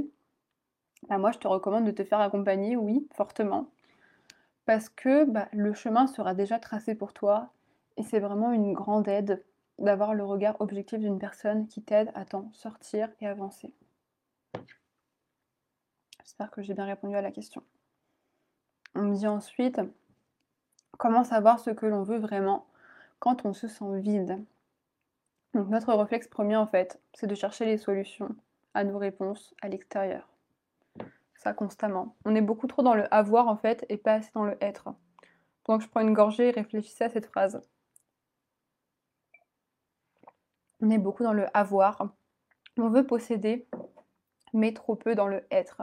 bah, moi je te recommande de te faire accompagner, oui, fortement, parce que bah, le chemin sera déjà tracé pour toi et c'est vraiment une grande aide d'avoir le regard objectif d'une personne qui t'aide à t'en sortir et avancer. J'espère que j'ai bien répondu à la question. On me dit ensuite, comment savoir ce que l'on veut vraiment quand on se sent vide? Notre réflexe premier en fait, c'est de chercher les solutions à nos réponses à l'extérieur. Ça constamment. On est beaucoup trop dans le avoir en fait et pas assez dans le être. Donc je prends une gorgée réfléchissez à cette phrase. On est beaucoup dans le avoir. On veut posséder, mais trop peu dans le être.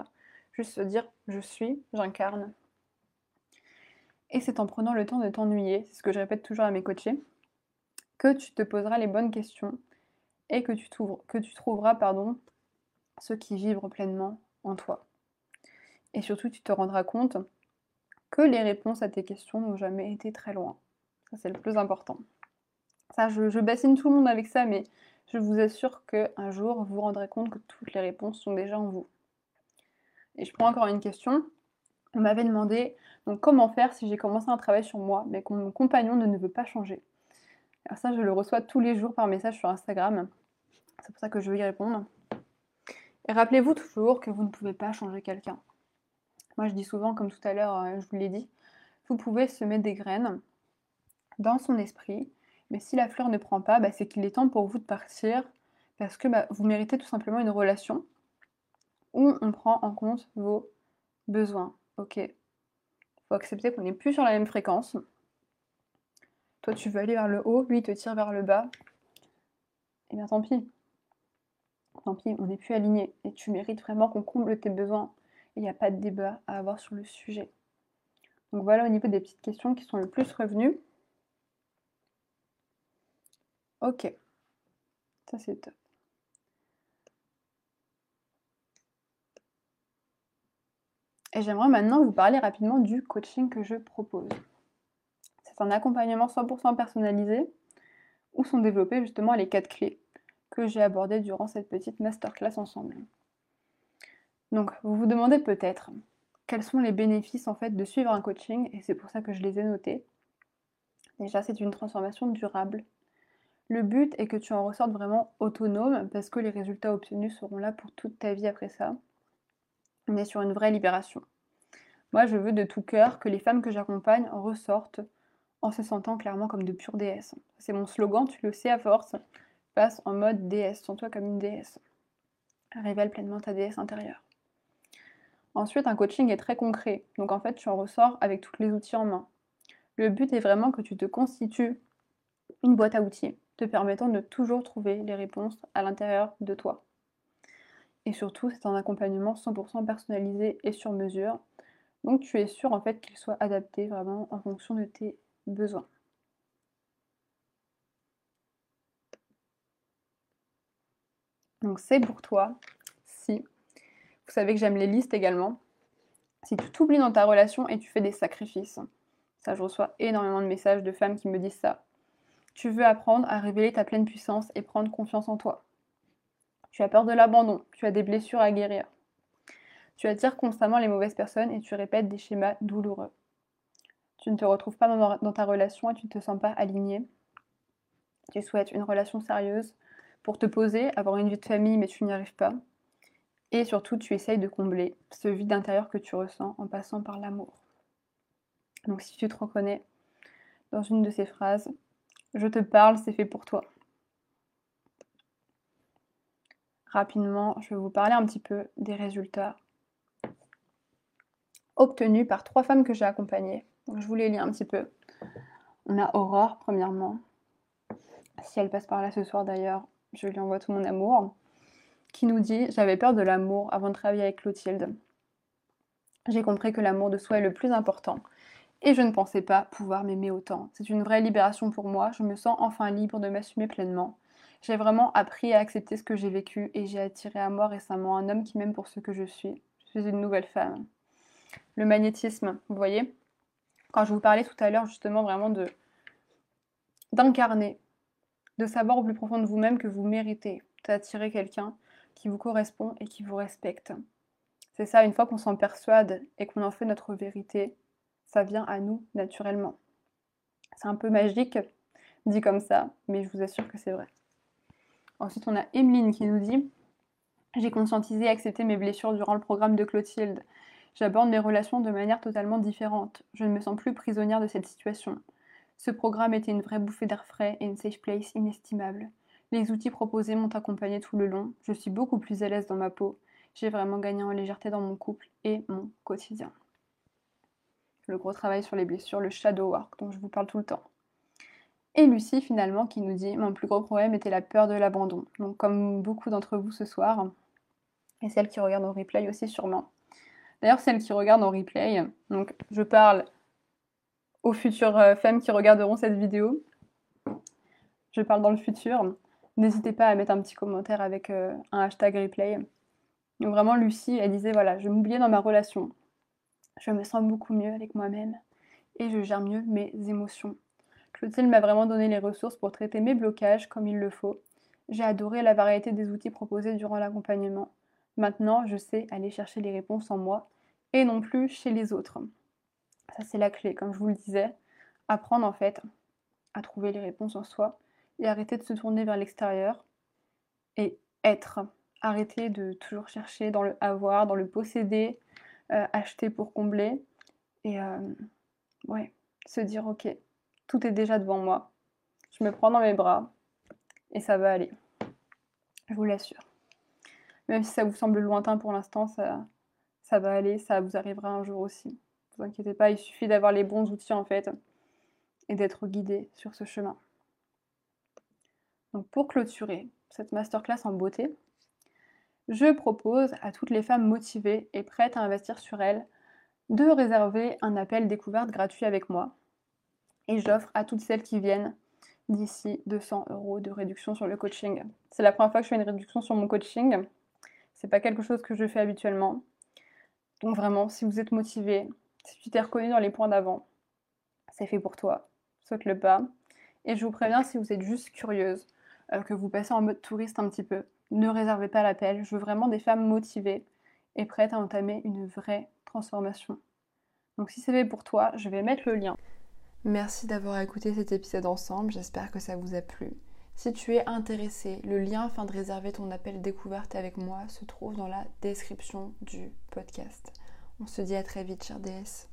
Juste se dire je suis, j'incarne. Et c'est en prenant le temps de t'ennuyer, c'est ce que je répète toujours à mes coachés, que tu te poseras les bonnes questions et que tu, trouveras pardon, ce qui vibre pleinement en toi. Et surtout, tu te rendras compte que les réponses à tes questions n'ont jamais été très loin. Ça, c'est le plus important. Ça, je, bassine tout le monde avec ça, mais je vous assure qu'un jour, vous vous rendrez compte que toutes les réponses sont déjà en vous. Et je prends encore une question. On m'avait demandé comment faire si j'ai commencé un travail sur moi, mais que mon compagnon ne, veut pas changer? Alors ça, je le reçois tous les jours par message sur Instagram. C'est pour ça que je veux y répondre. Et rappelez-vous toujours que vous ne pouvez pas changer quelqu'un. Moi, je dis souvent, comme tout à l'heure, euh, je vous l'ai dit, vous pouvez semer des graines dans son esprit, mais si la fleur ne prend pas, bah, c'est qu'il est temps pour vous de partir parce que bah, vous méritez tout simplement une relation où on prend en compte vos besoins. Ok, il faut accepter qu'on n'est plus sur la même fréquence. Toi, tu veux aller vers le haut, lui, il te tire vers le bas. Et eh bien, tant pis. Tant pis, on n'est plus aligné. Et tu mérites vraiment qu'on comble tes besoins. Il n'y a pas de débat à avoir sur le sujet. Donc voilà au niveau des petites questions qui sont le plus revenues. Ok, ça c'est top. Et j'aimerais maintenant vous parler rapidement du coaching que je propose. C'est un accompagnement 100% personnalisé où sont développées justement les quatre clés que j'ai abordées durant cette petite masterclass ensemble. Donc, vous vous demandez peut-être quels sont les bénéfices en fait de suivre un coaching et c'est pour ça que je les ai notés. Déjà, c'est une transformation durable. Le but est que tu en ressortes vraiment autonome parce que les résultats obtenus seront là pour toute ta vie après ça. On est sur une vraie libération. Moi, je veux de tout cœur que les femmes que j'accompagne en ressortent en se sentant clairement comme de pures déesses. C'est mon slogan, tu le sais à force. Passe en mode déesse, sens-toi comme une déesse. Révèle pleinement ta déesse intérieure. Ensuite, un coaching est très concret. Donc en fait, tu en ressors avec tous les outils en main. Le but est vraiment que tu te constitues une boîte à outils te permettant de toujours trouver les réponses à l'intérieur de toi. Et surtout, c'est un accompagnement 100% personnalisé et sur mesure. Donc tu es sûr en fait qu'il soit adapté vraiment en fonction de tes besoins. Donc c'est pour toi si vous savez que j'aime les listes également. Si tu t'oublies dans ta relation et tu fais des sacrifices, ça je reçois énormément de messages de femmes qui me disent ça. Tu veux apprendre à révéler ta pleine puissance et prendre confiance en toi. Tu as peur de l'abandon, tu as des blessures à guérir. Tu attires constamment les mauvaises personnes et tu répètes des schémas douloureux. Tu ne te retrouves pas dans, ta relation et tu ne te sens pas aligné. Tu souhaites une relation sérieuse pour te poser, avoir une vie de famille mais tu n'y arrives pas. Et surtout, tu essayes de combler ce vide intérieur que tu ressens en passant par l'amour. Donc si tu te reconnais dans une de ces phrases, je te parle, c'est fait pour toi. Rapidement, je vais vous parler un petit peu des résultats obtenus par trois femmes que j'ai accompagnées. Je vous les lis un petit peu. On a Aurore, premièrement. Si elle passe par là ce soir d'ailleurs, je lui envoie tout mon amour qui nous dit J'avais peur de l'amour avant de travailler avec Clotilde. J'ai compris que l'amour de soi est le plus important et je ne pensais pas pouvoir m'aimer autant. C'est une vraie libération pour moi, je me sens enfin libre de m'assumer pleinement. J'ai vraiment appris à accepter ce que j'ai vécu et j'ai attiré à moi récemment un homme qui m'aime pour ce que je suis. Je suis une nouvelle femme. Le magnétisme, vous voyez? Quand je vous parlais tout à l'heure justement vraiment d'incarner, de savoir au plus profond de vous-même que vous méritez d'attirer quelqu'un qui vous correspond et qui vous respecte. C'est ça, une fois qu'on s'en persuade et qu'on en fait notre vérité, ça vient à nous naturellement. C'est un peu magique, dit comme ça, mais je vous assure que c'est vrai. Ensuite, on a Emeline qui nous dit J'ai conscientisé et accepté mes blessures durant le programme de Clotilde. J'aborde mes relations de manière totalement différente. Je ne me sens plus prisonnière de cette situation. Ce programme était une vraie bouffée d'air frais et une safe place inestimable. Les outils proposés m'ont accompagné tout le long. Je suis beaucoup plus à l'aise dans ma peau. J'ai vraiment gagné en légèreté dans mon couple et mon quotidien. Le gros travail sur les blessures, le shadow work dont je vous parle tout le temps. Et Lucie finalement qui nous dit mon plus gros problème était la peur de l'abandon. Donc comme beaucoup d'entre vous ce soir, et celles qui regardent en replay aussi sûrement. D'ailleurs celles qui regardent en replay, donc je parle aux futures euh, femmes qui regarderont cette vidéo. Je parle dans le futur. N'hésitez pas à mettre un petit commentaire avec euh, un hashtag replay. Donc vraiment, Lucie, elle disait voilà, je m'oubliais dans ma relation. Je me sens beaucoup mieux avec moi-même et je gère mieux mes émotions. Clotilde m'a vraiment donné les ressources pour traiter mes blocages comme il le faut. J'ai adoré la variété des outils proposés durant l'accompagnement. Maintenant, je sais aller chercher les réponses en moi et non plus chez les autres. Ça, c'est la clé, comme je vous le disais. Apprendre en fait à trouver les réponses en soi et arrêter de se tourner vers l'extérieur et être. Arrêter de toujours chercher dans le avoir, dans le posséder, euh, acheter pour combler. Et euh, ouais, se dire ok, tout est déjà devant moi. Je me prends dans mes bras et ça va aller. Je vous l'assure. Même si ça vous semble lointain pour l'instant, ça, ça va aller, ça vous arrivera un jour aussi vous inquiétez pas, il suffit d'avoir les bons outils en fait et d'être guidé sur ce chemin. Donc pour clôturer cette masterclass en beauté, je propose à toutes les femmes motivées et prêtes à investir sur elles de réserver un appel découverte gratuit avec moi. Et j'offre à toutes celles qui viennent d'ici 200 euros de réduction sur le coaching. C'est la première fois que je fais une réduction sur mon coaching. C'est pas quelque chose que je fais habituellement. Donc vraiment, si vous êtes motivé, si tu t'es reconnu dans les points d'avant, c'est fait pour toi. Saute le pas. Et je vous préviens, si vous êtes juste curieuse, euh, que vous passez en mode touriste un petit peu, ne réservez pas l'appel. Je veux vraiment des femmes motivées et prêtes à entamer une vraie transformation. Donc si c'est fait pour toi, je vais mettre le lien. Merci d'avoir écouté cet épisode ensemble, j'espère que ça vous a plu. Si tu es intéressé, le lien afin de réserver ton appel découverte avec moi se trouve dans la description du podcast. On se dit à très vite, chère déesse.